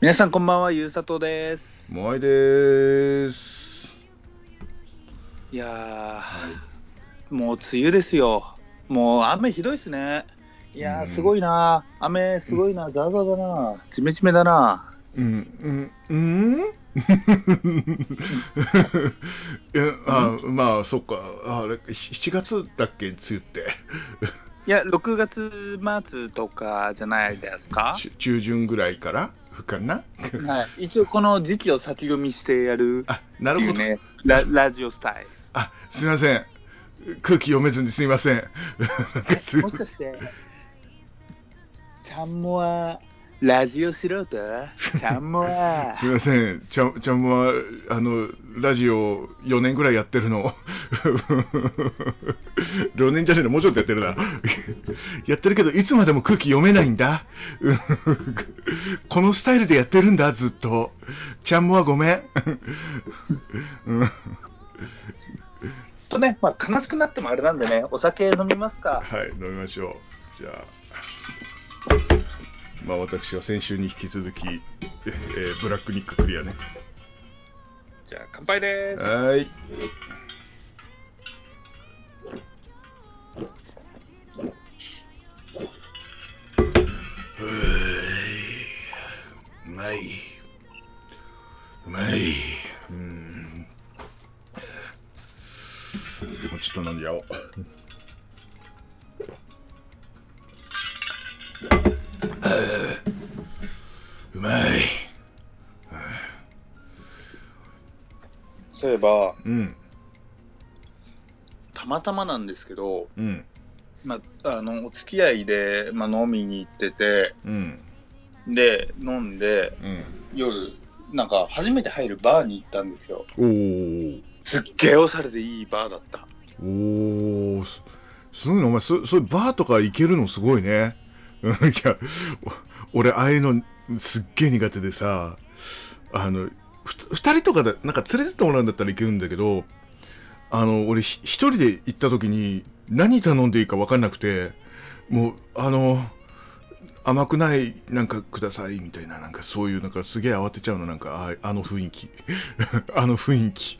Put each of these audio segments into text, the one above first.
皆さんこんばんは、ゆうさとです。もあいです。いやー、もう梅雨ですよ。もう雨ひどいですね。いやー、うんすごいな。雨すごいな。ザーザーだな。ジメジメだな。うん、うん、うん いやあまあ、そっか。あれ、7月だっけ、梅雨って。いや、6月末とかじゃないですか？中中旬ぐらいから？かな？はい、一応この時期を先読みしてやるあ、なるほど。ララジオスタイあ、すみません。空気読めずにすみません。もしかして、ちゃんもはラジオ素人？ちゃんもは すみません。ちゃん、ちゃんもは、あの、ラジオ4年ぐらいやってるの。4年じゃねえの、もうちょっとやってるな。やってるけど、いつまでも空気読めないんだ。うんこのスタイルでやってるんだ、ずっと。ちゃんもはごめん。うんとね、まあ、悲しくなってもあれなんでね、お酒飲みますか。はい、飲みましょう。じゃあ。まあ、私は先週に引き続き、えーブラックニッククリアね。じゃあ、乾杯です。はいうまい。うまい。うん。でもちょっと飲んじゃおう。ば、うん。たまたまなんですけど、うん。まあ、あの、お付き合いで、まあ、飲みに行ってて、うん。で、飲んで、うん。夜、なんか、初めて入るバーに行ったんですよ。おー。すっげえおしゃれでいいバーだった。おー。すすごいな、お前、そそういうバーとか行けるの？すごいね。う んいや、お俺、ああいうのすっげえ苦手でさ、あの、ふ二人とかで、なんか連れてってもらうんだったらいけるんだけど、あの、俺、ひ一人で行った時に、何頼んでいいか分かんなくて、もう、あの、甘くない、なんかください、みたいな、なんかそういう、なんかすげえ慌てちゃうの、なんか、ああの雰囲気。あの雰囲気。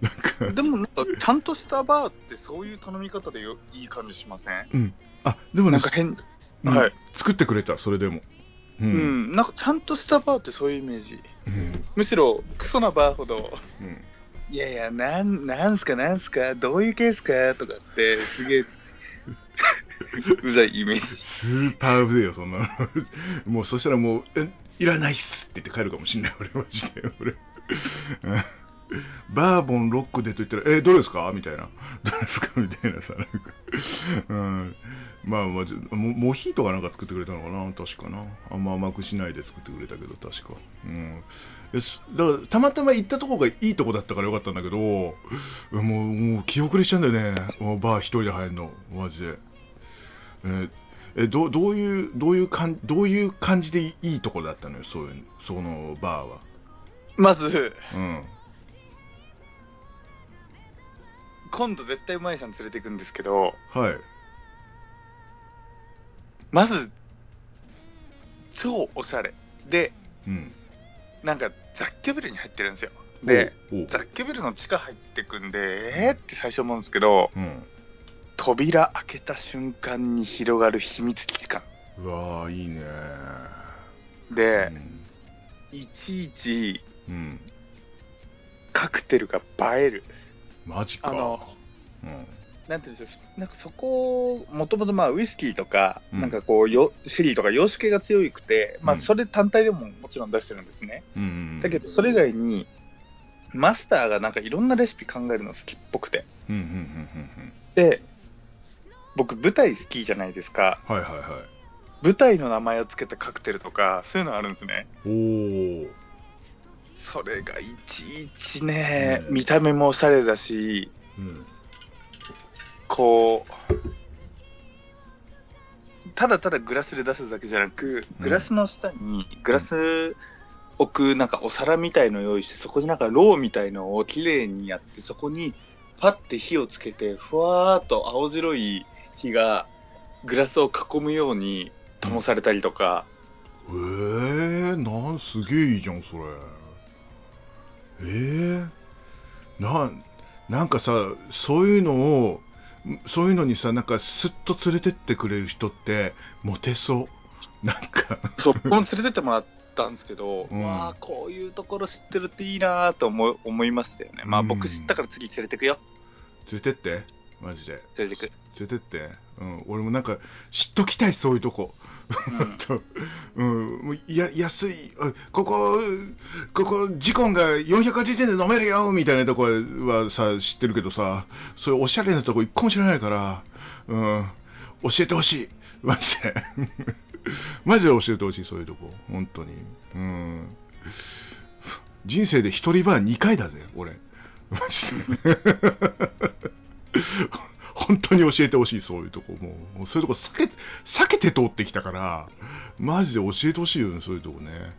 なんか、でも、なんか、ちゃんとしたバーってそういう頼み方でよいい感じしません？うん。あ、でもねなんか、変、うんはい。作ってくれた、それでも。うう。ん、なんかちゃんとしたバーってそういうイメージ。うん。むしろ、クソなバーほど、うんいやいや、なん、なんすか、なんすか、どういうケースか、とかって、すげえ、うざいイメージ。スーパーうぜえよ、そんなの。もう、そしたらもう、え、いらないっすって言って帰るかもしんない、俺、マジで。俺。うんバーボンロックでと言ったら、え、どれですか？みたいな。どれですか？みたいなさ、なんか。うん。まあ、まあ、じモモヒートかなんか作ってくれたのかな？確かな。あんま甘くしないで作ってくれたけど、確か。うん。だから、たまたま行ったとこがいいとこだったからよかったんだけど、もう、もう記憶れしちゃうんだよね。バー一人で入るの、マジで。えーえどどういうどういう感どういう感じでいいとこだったのよ？そういうそのバーはまず、うん今度絶対うまいさん連れて行くんですけど、はい。まず、超おしゃれ。で、うん。なんか雑居ビルに入ってるんですよ。で、おう。雑居ビルの地下入ってくんで、えー？って最初思うんですけど、うん。扉開けた瞬間に広がる秘密基地感。うわーいいね。で、いちいちうん、うん、カクテルが映える。マジか。あの、うん。なんていうんでしょう、なんかそこ、もともとまあウイスキーとか、うん。なんかこうよ、シェリーとか洋酒系が強くて、まあうんそれ単体でももちろん出してるんですね。うんうんだけど、それ以外に、マスターがなんかいろんなレシピ考えるの好きっぽくて。うんうんうんうんで、僕舞台好きじゃないですか。うんはいはいはい。舞台の名前を付けたカクテルとか、そういうのあるんですね。おおそれがいちいちね、うん。見た目もおしゃれだし、うん。こう、ただただグラスで出すだけじゃなく、うん。グラスの下にグラス置くなんかお皿みたいのを用意して、そこになんかローみたいのをきれいにやって、そこにパッて火をつけて、ふわーっと青白い火がグラスを囲むように灯されたりとか、えなんすげえいいじゃんそれえー、なんなんかさそういうのをそういうのにさなんかスッと連れてってくれる人ってモテそう。なんか。そう僕も連れてってもらったんですけど、うん。わあこういうところ知ってるっていいなと思い思いましたよね。まあうん。僕知ったから次連れてくよ。連れてってマジで。連れてく、連れてって、うん、俺もなんか知っときたいそういうとこ。うん。もうや安い、あここ、ここ、ジコンが480円で飲めるよみたいなとこはさ、知ってるけどさ、そういうおしゃれなとこ一個も知らないから、うん、教えてほしい、マジで。マジで教えてほしい、そういうとこ、本当に。うん、人生で一人バー2回だぜ、俺。マジで。本当に教えてほしい、そういうとこ。もう、もうそういうとこ避け、避けて通ってきたから、マジで教えてほしいよね、そういうとこね。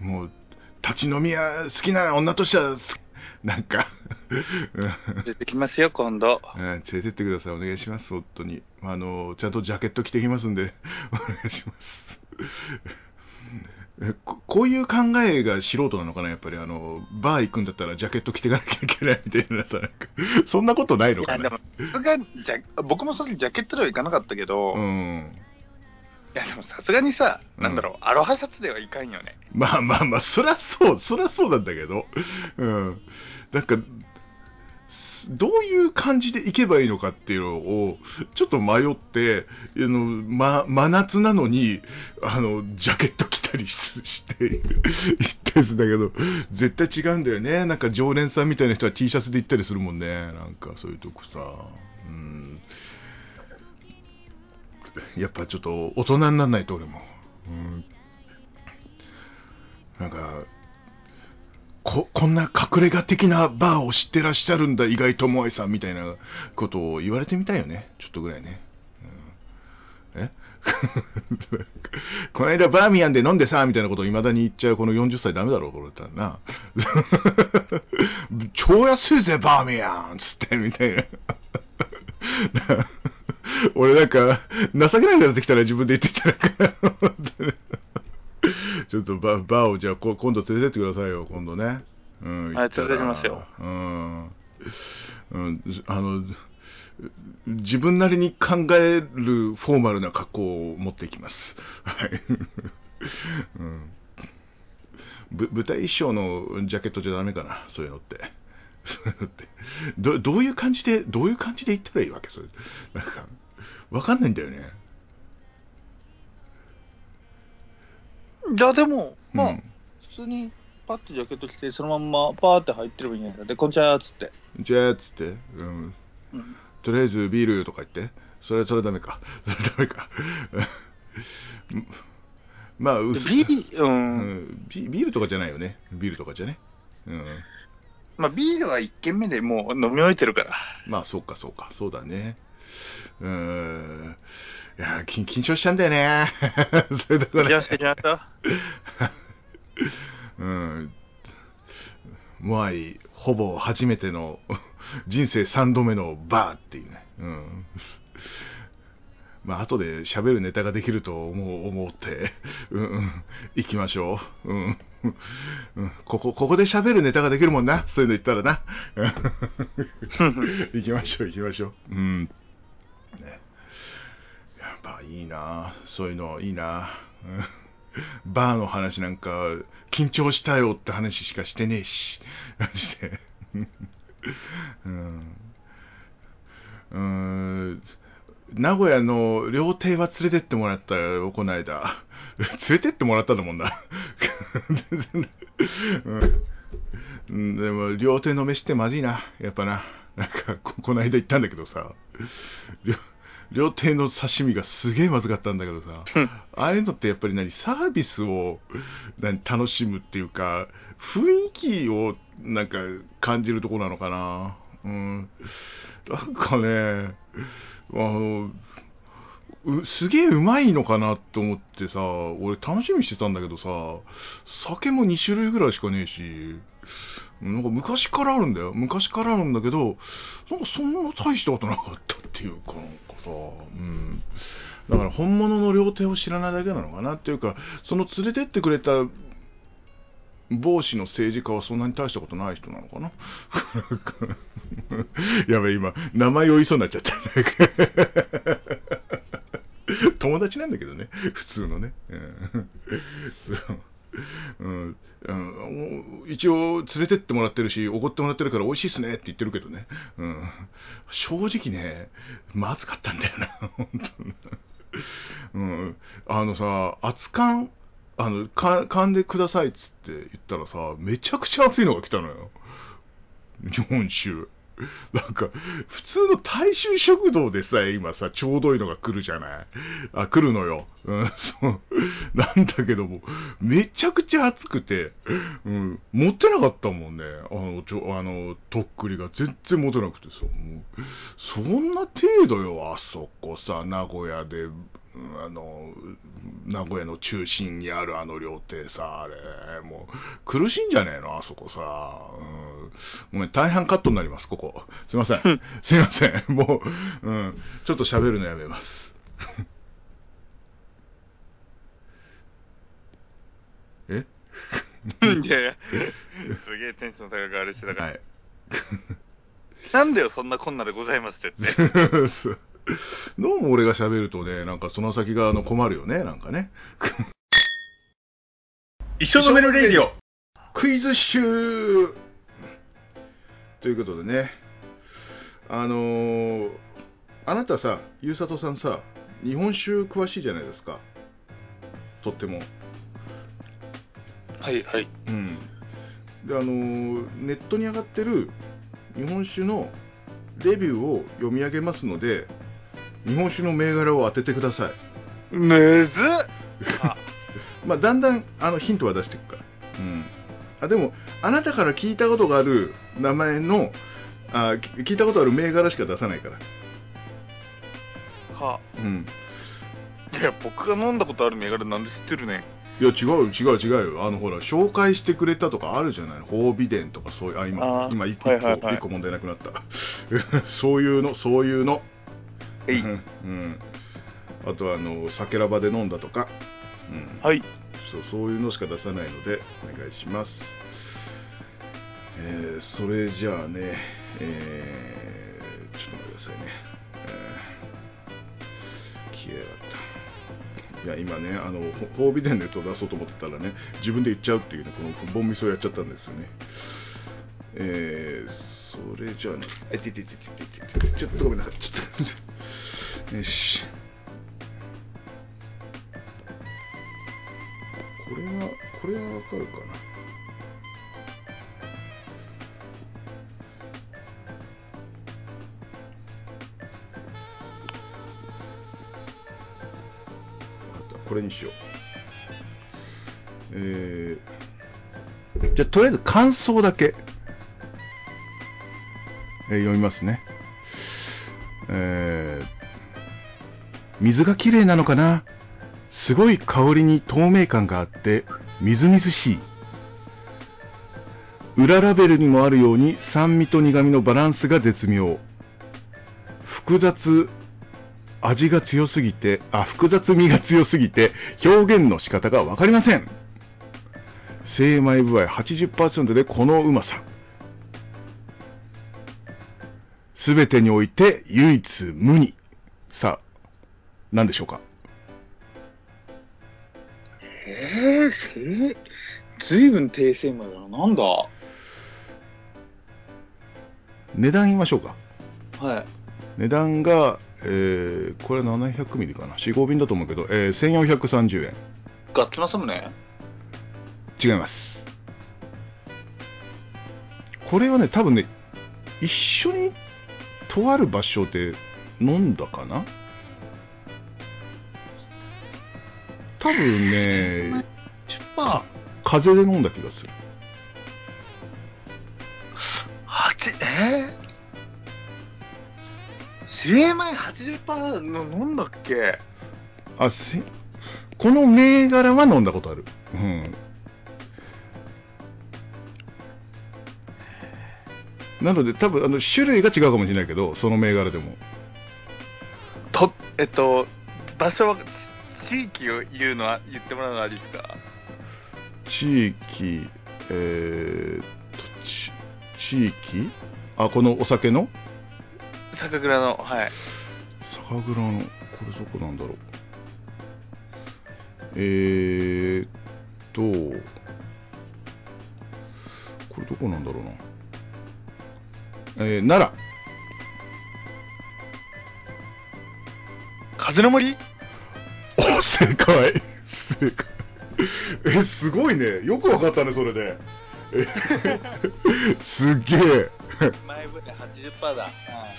うん。もう、立ち飲み屋好きな女としては、すなんか、連れてきますよ今度うん連れてってください、お願いします、本当に。あの、ちゃんとジャケット着てきますんで、お願いします。えここういう考えが素人なのかな、やっぱりあのバー行くんだったらジャケット着ていかなきゃいけないみたいなさ、なんか。そんなことないのかな。僕もそれジャケットではいかなかったけど、いうん、やでもさすがにさ、うん。なんだろうアロハシャツではいかんよね。まあまあまあ、そりゃそう、そりゃそうなんだけど、うん、なんか、どういう感じで行けばいいのかっていうのを、ちょっと迷って、あのま、真夏なのに、あの、ジャケット着たりしして、行ったりするんだけど、絶対違うんだよね。なんか常連さんみたいな人は T シャツで行ったりするもんね。なんかそういうとこさ。うん。やっぱちょっと大人にならないと俺も。うん。なんか、ここんな隠れ家的なバーを知ってらっしゃるんだ、意外ともあいさんみたいなことを言われてみたいよね、ちょっとぐらいね。うんえ？この間バーミヤンで飲んでさ、みたいなことを未だに言っちゃうこの40歳ダメだろ、これったらな。超安いぜ、バーミヤンつって、みたいな。俺なんか、情けないなってきたら自分で言ってたら。ちょっとババーをじゃあこ今度連れてってくださいよ、今度ね。うん、はい連れてきますよ。うん。うん、あの、自分なりに考えるフォーマルな格好を持っていきます。はい。うん。ぶ舞台衣装のジャケットじゃダメかな、そういうのって。そういうのって。どどういう感じで、どういう感じで言ったらいいわけ？それ。なんか、わかんないんだよね。いやでもまあ、うん普通にパッとジャケット着てそのまんまパーって入ってればいいんやでこんにちはっつって、じゃあ、つって、うん。うんとりあえずビールとか言って。それ、それダメか。それダメか。まあ、で薄ビール、う、うんんビ、ビールとかじゃないよね。ビールとかじゃね。うん。まあビールは1軒目でもう飲み終えてるからまあ、そうか、そうか。そうだね。うーん。いや、緊緊張しちゃうんだよね。それだから。じゃあしてきました？うん。モアイ、ほぼ初めての、人生3度目のバーっていうね。うん。まあ、後で喋るネタができると思う、思って、うん、うん、行きましょう。うん。うん、ここ、ここで喋るネタができるもんな。そういうの言ったらな。行きましょう、行きましょう。うん。ね。やっぱいいなそういうのいいなバーの話なんか、緊張したよって話しかしてねえし、マジで。うん。うん。名古屋の料亭は連れてってもらったよ、この間。連れてってもらったんだもんな。うんうん、でも、料亭の飯ってまずいな、やっぱな。なんか、ここの間行ったんだけどさ、料料亭の刺身がすげえまずかったんだけどさ、ああいうのってやっぱり何、サービスを何？楽しむっていうか、雰囲気をなんか感じるとこなのかな。うん。なんかね、あの、うすげえうまいのかなって思ってさ、俺楽しみにしてたんだけどさ、酒も2種類ぐらいしかねえし、なんか昔からあるんだよ。昔からあるんだけど、なんかそんな大したことなかったっていうか、なんかさ、うん。だから本物の料亭を知らないだけなのかなっていうかその連れてってくれた帽子の政治家はそんなに大したことない人なのかな。やべ今名前を言いそうになっちゃった。友達なんだけどね。普通のね、うん。うん。うん、一応連れてってもらってるしおごってもらってるから美味しいっすねって言ってるけどね、うん、正直ねまずかったんだよな 本当に、うん、あのさ熱燗あのかんでくださいっつって言ったらさめちゃくちゃ熱いのが来たのよ。日本酒。なんか、普通の大衆食堂でさえ今さ、ちょうどいいのが来るじゃない？あ、来るのよ。うん、そう。なんだけども、めちゃくちゃ暑くて、うん、持ってなかったもんね。あの、ちょ、あの、とっくりが全然持てなくてさ、もう、そんな程度よ、あそこさ、名古屋で、あの、名古屋の中心にあるあの料亭さ、あれ、もう、苦しいんじゃねえの、あそこさ。うん、ごめん、大半カットになります、ここ。すいません。すいません。もう、うん、ちょっと喋るのやめます。え？いやいや、すげえテンション高くあれしてたから。はい、なんだよ、そんなこんなでございますってって。どうも俺が喋るとね、なんかその先があの困るよね、なんかね。一生飲めるレディオクイズ集ということでね、あのー、あなたさ、ゆうさとさんさ、日本酒詳しいじゃないですか。とっても。はいはい。うん。で、あのー、ネットに上がってる日本酒のレビューを読み上げますので、日本酒の銘柄を当ててください。むずっ まあ、だんだんあのヒントは出していくから。うん。あ、でも、あなたから聞いたことがある名前の、あ聞いたことある銘柄しか出さないから。はあ。うん。いや、僕が飲んだことある銘柄なんで知ってるね。いや、違う違う違うよ。あの、ほら、紹介してくれたとかあるじゃない？褒美伝とかそういう、あ、今、今1個、はいはいはい、1個問題なくなった。そういうの、そういうの。はい。うん。あとは、あの、酒ラバで飲んだとか。うん。はい。そう、そういうのしか出さないので、お願いします。えー、それじゃあね、えー、ちょっと待ってくださいね。えー、消えやがった。いや、今ね、あの、褒美伝のやつを出そうと思ってたらね、自分で言っちゃうっていうね、このボンミスをやっちゃったんですよね。えー、それじゃあね、えててててててちょっとごめんなさい、ちょっと、よし。これは、これはわかるかな。これにしよう。えー、じゃあ、とりあえず感想だけ、えー、読みますね。えー、水がきれいなのかな？すごい香りに透明感があって、みずみずしい。裏ラベルにもあるように酸味と苦味のバランスが絶妙。複雑味が強すぎて、あ、複雑味が強すぎて、表現の仕方がわかりません。精米部合80%でこのうまさ。すべてにおいて唯一無二。さあ、何でしょうか？えー、ずいぶん低精米だな。なんだ？値段言いましょうか。はい。値段が、えー、これ700ミリかな。4、5便だと思うけど、えー、1430円。ガッツナサムネ違います。これはね、多分ね、一緒にとある場所で飲んだかな？多分ね、風で飲んだ気がする。はち、えー？精米80%の飲んだっけ？あせこの銘柄は飲んだことある。うんなので多分あの種類が違うかもしれないけどその銘柄でもとえっと場所は、地域を言うのは、言ってもらうのはありですか？地域、えーっと、ち地域？あ、このお酒の？酒蔵の、はい。酒蔵の、これどこなんだろう。えーっと、これどこなんだろうな。えー、奈良。風の森？お、正解。正解。え、すごいね。よくわかったね、それで。え すっげえ。前船80%だ。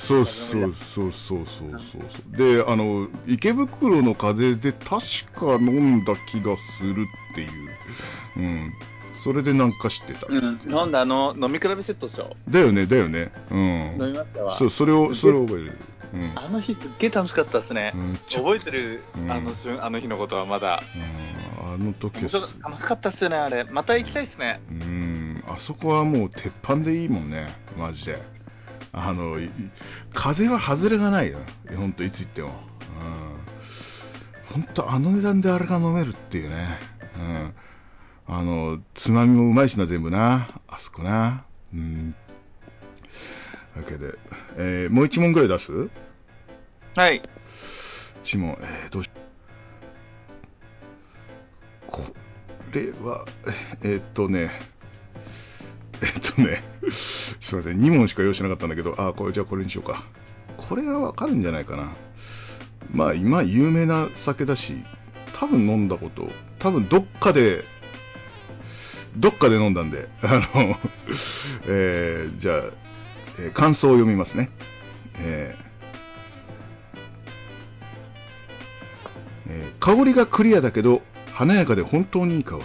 そうそうそうそうそうそう。で、あの、池袋の風で確か飲んだ気がするっていう。うん。それでなんか知ってた。うん、飲んだあの、飲み比べセットですよ。だよね、だよね。うん。飲みましたわ。そう、それを、それを覚える。うん。あの日すっげえ楽しかったですね。うん覚えてる、うんあの瞬あの日のことはまだ。うんあの時楽しかったっすよね、あれ。また行きたいっすね。うん、あそこはもう鉄板でいいもんね、マジで。あの、い風は外れがないよ、ほんといつ行っても。うん。ほんとあの値段であれが飲めるっていうね。うん。あの、つまみもうまいしな、全部な。あそこな。うん。わけで、えーもう一問ぐらい出す？はい。一問、えーどうしこれは、えーっとね、えーっとね、すいません、2問しか用意しなかったんだけど、あ、これ、じゃあこれにしようか。これはわかるんじゃないかな。まあ、今、有名な酒だし、多分飲んだこと、多分どっかで、どっかで飲んだんで、あの、えーじゃあ、えー感想を読みますね。えーえー香りがクリアだけど華やかで本当にいい香り、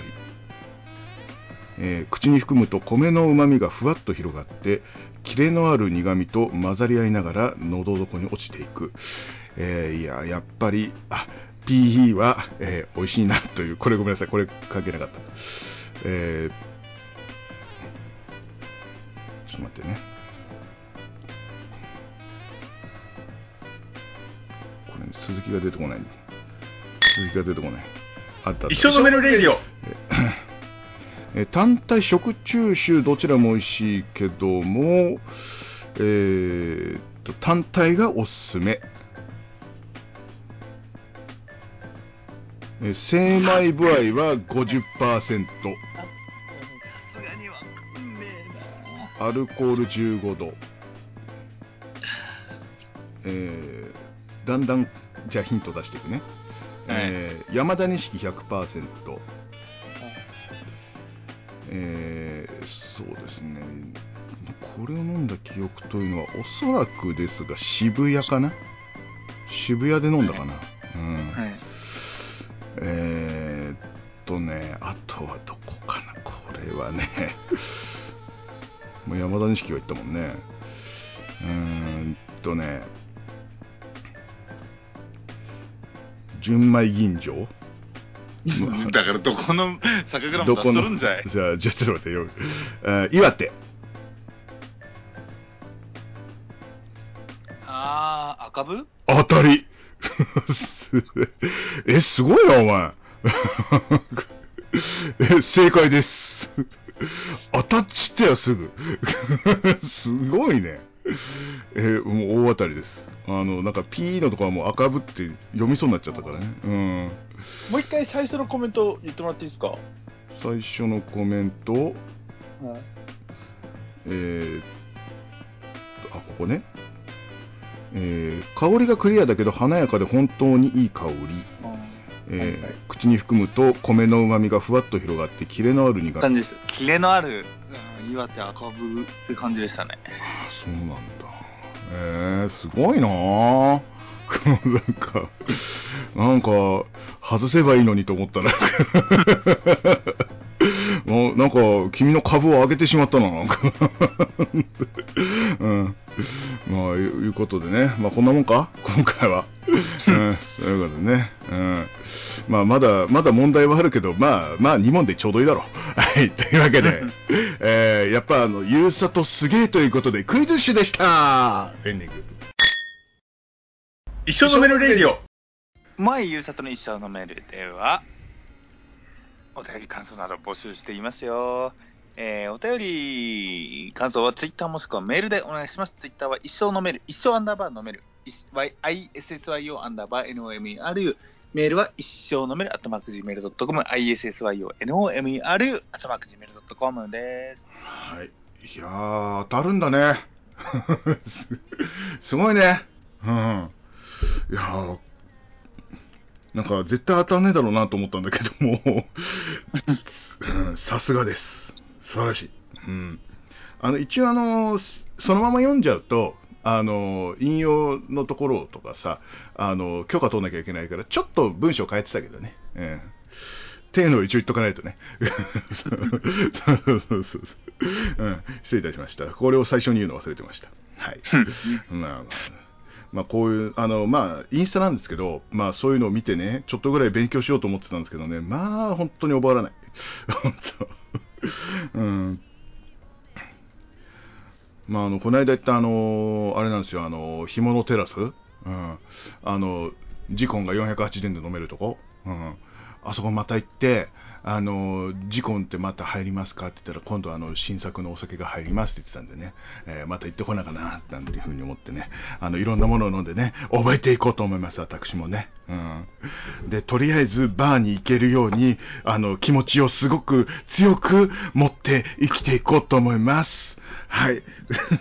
えー口に含むと米のうまみがふわっと広がってキレのある苦みと混ざり合いながら喉底に落ちていく、えーいややっぱりあ PE は、えー美味しいなという。これごめんなさい。これ関係なかった、えーちょっと待ってね。これ、鈴木が出てこない鈴木が出てこない。あった一緒飲めるレディオ。えー単体食中酒どちらも美味しいけども、えーっと単体がおすすめ、えー精米部合は50%アルコール15度、えーだんだんじゃあヒント出していくね、えー山田錦100%えーそうですね、これを飲んだ記憶というのは、おそらくですが、渋谷かな？渋谷で飲んだかな、うん。はい。えーっとね、あとはどこかな、これはね、もう山田錦が言ったもんね、うーんとね、純米吟醸？だから、どこの酒蔵も出しとどこのるんじゃい？じゃあ、ちょっと待ってよ。あー岩手。あー、赤部？当たり え、すごいな、お前。え、正解です。当たっちったよ、すぐ。すごいね。えもう大当たりです。あの、なんか P のとこはもう赤ぶって読みそうになっちゃったからね。うん。もう一回最初のコメント言ってもらっていいですか？最初のコメント、はい。えー、あ、ここね。えー香りがクリアだけど華やかで本当にいい香り。えー口に含むと米のうまみがふわっと広がってキレのある苦感じです。キレのある、うん岩手赤部って感じでしたね。あそうなんだ。えー、すごいな。あ なんかなんか外せばいいのにと思ったらもうなんか君の株を上げてしまったななんか。うん。まあいうことでね。まあこんなもんか？今回は。うん。ということでね。うん。まあまだまだ問題はあるけどまあまあ2問でちょうどいいだろう。はい。というわけで。えー、やっぱあのゆうさとすげえということでクイズッシュでした。エンディング一緒飲めるレディオ。前ゆうさとの一生のメールでは、お便り感想など募集していますよ。えー、お便り感想はツイッターもしくはメールでお願いします。ツイッターは一生のメール、一生アンダーバーのメール、ISSYO アンダーバー NOMERU、メールは一生のメール、アットマーク Gmail.com、ISSYO NOMERU、アットマーク Gmail.com です。はい。いやー、当たるんだね。すごいね。うん。いやー、なんか絶対当たんねえだろうなと思ったんだけども、うんさすがです。素晴らしい。うん。あの、一応あの、そのまま読んじゃうと、あの、引用のところとかさ、あの、許可取んなきゃいけないから、ちょっと文章変えてたけどね。うん。っていうのを一応言っとかないとね。そうそうそうそう。うん。失礼いたしました。これを最初に言うの忘れてました。はい。まあまあ、まあ、こういう、あの、まあ、インスタなんですけど、まあ、そういうのを見てね、ちょっとぐらい勉強しようと思ってたんですけどね、まあ、本当に覚わらない。本当。うん。まあ、あの、この間言った、あの、あれなんですよ、あの、干物テラスうん。あの、ジコンが480円で飲めるとこうん。あそこまた行って、あの、ジコンってまた入りますかって言ったら、今度あの、新作のお酒が入りますって言ってたんでね、えーまた行ってこなかな、なんていうふうに思ってね、あの、いろんなものを飲んでね、覚えていこうと思います、私もね。うん。で、とりあえずバーに行けるように、あの、気持ちをすごく強く持って生きていこうと思います。はい。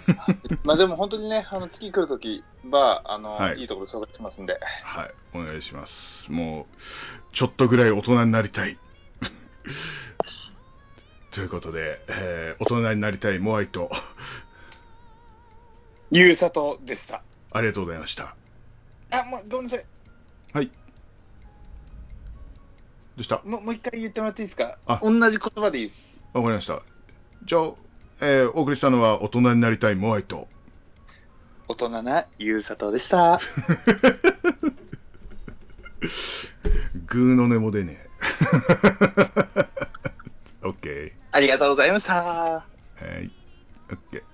まあでも本当にね、あの次来るときは、あの、はいい、いところ紹介しますんで。はい、お願いします。もう、ちょっとぐらい大人になりたい。ということで、えー大人になりたいモアイと、ゆうさとでした。ありがとうございました。あ、もうごめんなさい。はい。どうした？もうもう一回言ってもらっていいですか？あ同じ言葉でいいです。わかりました。じゃあ、えーお送りしたのは大人になりたいモアイと、大人なゆうさとでした。グーの音も出ねえ。オッケありがとうございました。ー。はい。オッケー。